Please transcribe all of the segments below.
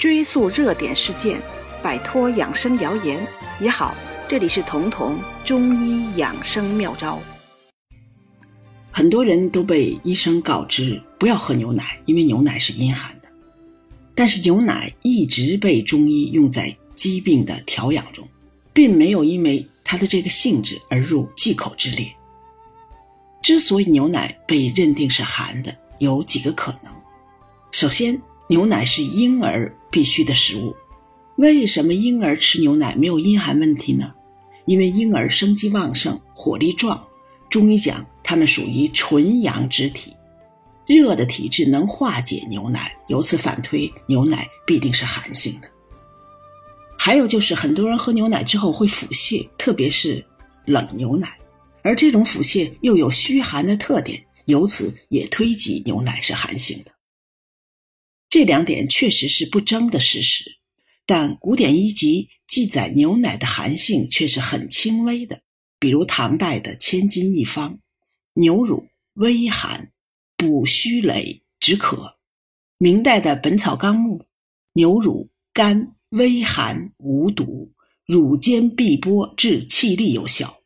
追溯热点事件，摆脱养生谣言你好。这里是彤彤中医养生妙招。很多人都被医生告知不要喝牛奶，因为牛奶是阴寒的。但是牛奶一直被中医用在疾病的调养中，并没有因为它的这个性质而入忌口之列。之所以牛奶被认定是寒的，有几个可能。首先，牛奶是婴儿必须的食物。为什么婴儿吃牛奶没有阴寒问题呢？因为婴儿生机旺盛，火力壮。中医讲，他们属于纯阳之体，热的体质能化解牛奶，由此反推牛奶必定是寒性的。还有就是，很多人喝牛奶之后会腹泻，特别是冷牛奶。而这种腹泻又有虚寒的特点，由此也推及牛奶是寒性的。这两点确实是不争的事实，但古典医籍记载牛奶的寒性却是很轻微的，比如唐代的《千金一方》，牛乳微寒，补虚羸止渴；明代的《本草纲目》，牛乳甘微寒无毒，乳煎必剥治气力有效。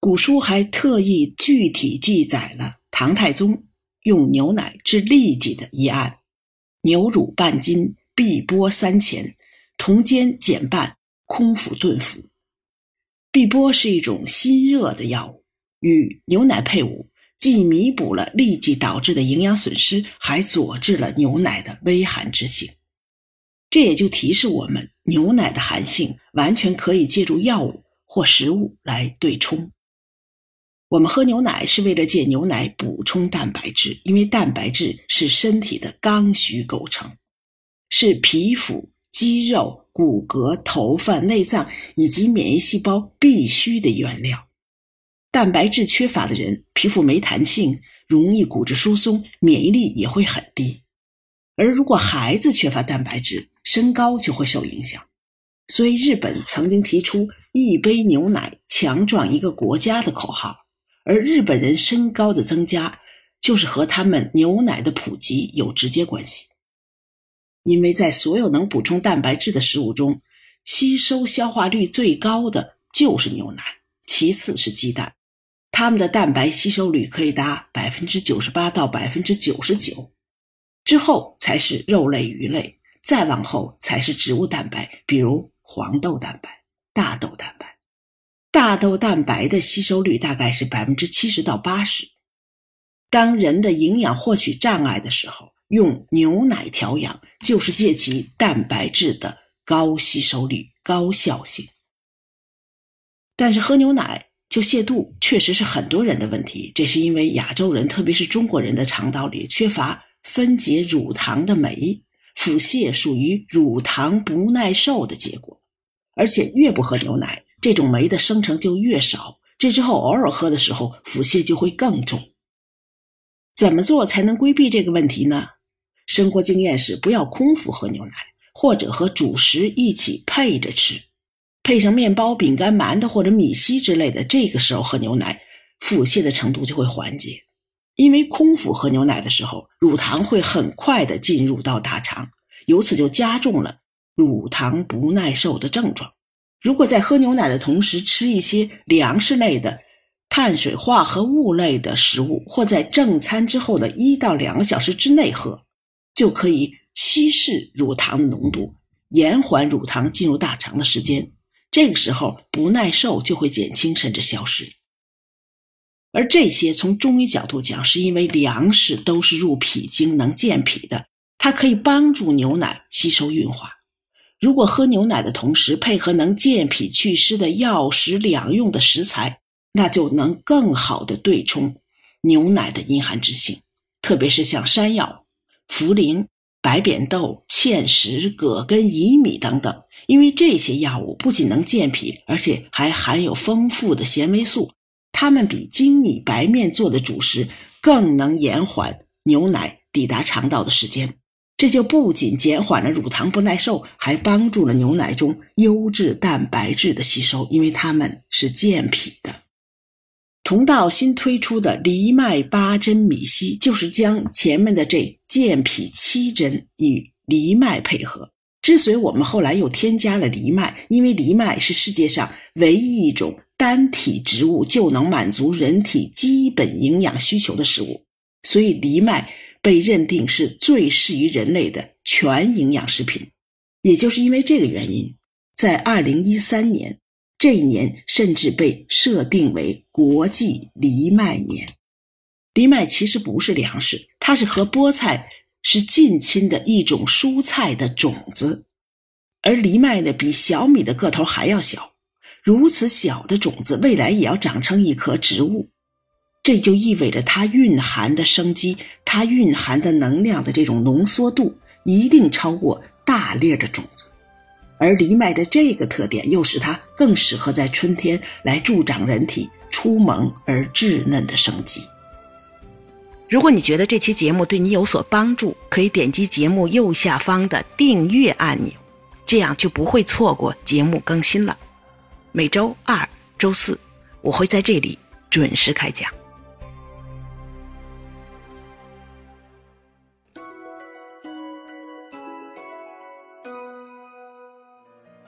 古书还特意具体记载了唐太宗用牛奶治痢疾的一案：牛乳半斤，碧波三钱，同煎减半，空腹炖服。碧波是一种辛热的药物，与牛奶配伍，既弥补了痢疾导致的营养损失，还佐治了牛奶的微寒之性。这也就提示我们，牛奶的寒性完全可以借助药物或食物来对冲。我们喝牛奶是为了借牛奶补充蛋白质，因为蛋白质是身体的刚需构成，是皮肤、肌肉、骨骼、头发、内脏以及免疫细胞必须的原料。蛋白质缺乏的人，皮肤没弹性，容易骨质疏松，免疫力也会很低。而如果孩子缺乏蛋白质，身高就会受影响。所以，日本曾经提出“一杯牛奶强壮一个国家”的口号。而日本人身高的增加，就是和他们牛奶的普及有直接关系。因为在所有能补充蛋白质的食物中，吸收消化率最高的就是牛奶，其次是鸡蛋，它们的蛋白吸收率可以达百分之九十八到百分之九十九，之后才是肉类、鱼类，再往后才是植物蛋白，比如黄豆蛋白、大豆蛋白。大豆蛋白的吸收率大概是百分之七十到八十。当人的营养获取障碍的时候，用牛奶调养，就是借其蛋白质的高吸收率、高效性。但是喝牛奶就泻肚，确实是很多人的问题。这是因为亚洲人，特别是中国人的肠道里缺乏分解乳糖的酶，腹泻属于乳糖不耐受的结果。而且越不喝牛奶。这种酶的生成就越少，这之后偶尔喝的时候，腹泻就会更重。怎么做才能规避这个问题呢？生活经验是不要空腹喝牛奶，或者和主食一起配着吃，配上面包、饼干、馒头或者米稀之类的。这个时候喝牛奶，腹泻的程度就会缓解。因为空腹喝牛奶的时候，乳糖会很快的进入到大肠，由此就加重了乳糖不耐受的症状。如果在喝牛奶的同时吃一些粮食类的、碳水化合物类的食物，或在正餐之后的一到两个小时之内喝，就可以稀释乳糖的浓度，延缓乳糖进入大肠的时间。这个时候不耐受就会减轻甚至消失。而这些从中医角度讲，是因为粮食都是入脾经能健脾的，它可以帮助牛奶吸收运化。如果喝牛奶的同时配合能健脾祛湿的药食两用的食材，那就能更好的对冲牛奶的阴寒之性。特别是像山药、茯苓、白扁豆、芡实、葛根、薏米等等，因为这些药物不仅能健脾，而且还含有丰富的纤维素，它们比精米白面做的主食更能延缓牛奶抵达肠道的时间。这就不仅减缓了乳糖不耐受，还帮助了牛奶中优质蛋白质的吸收，因为它们是健脾的。同道新推出的藜麦八珍米稀，就是将前面的这健脾七珍与藜麦配合。之所以我们后来又添加了藜麦，因为藜麦是世界上唯一一种单体植物就能满足人体基本营养需求的食物，所以藜麦被认定是最适宜人类的全营养食品。也就是因为这个原因，在二零一三年这一年，甚至被设定为国际藜麦年。藜麦其实不是粮食，它是和菠菜。是近亲的一种蔬菜的种子，而藜麦呢，比小米的个头还要小。如此小的种子，未来也要长成一棵植物，这就意味着它蕴含的生机、它蕴含的能量的这种浓缩度，一定超过大粒的种子。而藜麦的这个特点，又使它更适合在春天来助长人体初萌而稚嫩的生机。如果你觉得这期节目对你有所帮助，可以点击节目右下方的订阅按钮，这样就不会错过节目更新了。每周二、周四，我会在这里准时开讲。